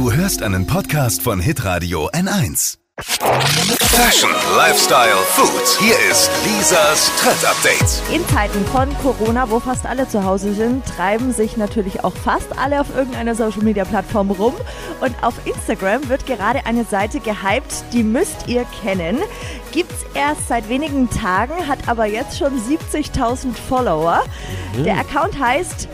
Du hörst einen Podcast von Hitradio N1. Fashion, Lifestyle, Food. Hier ist Lisas Trend Update. In Zeiten von Corona, wo fast alle zu Hause sind, treiben sich natürlich auch fast alle auf irgendeiner Social Media Plattform rum. Und auf Instagram wird gerade eine Seite gehypt, die müsst ihr kennen. Gibt's erst seit wenigen Tagen, hat aber jetzt schon 70.000 Follower. Der Account heißt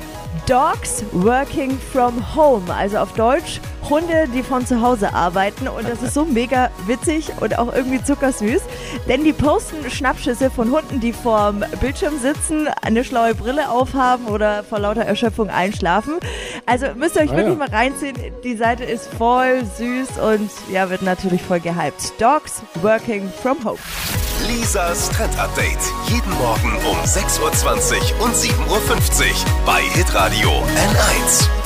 Dogs Working from Home, also auf Deutsch Hunde, die von zu Hause arbeiten und das ist so mega witzig und auch irgendwie zuckersüß, denn die posten Schnappschüsse von Hunden, die vorm Bildschirm sitzen, eine schlaue Brille aufhaben oder vor lauter Erschöpfung einschlafen. Also müsst ihr euch Ah, wirklich ja. mal reinziehen, die Seite ist voll süß und ja, wird natürlich voll gehypt. Dogs Working from Home. Lisas Trend Update. Jeden Morgen um 6.20 Uhr und 7.50 Uhr bei Hitradio N1.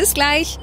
Bis gleich.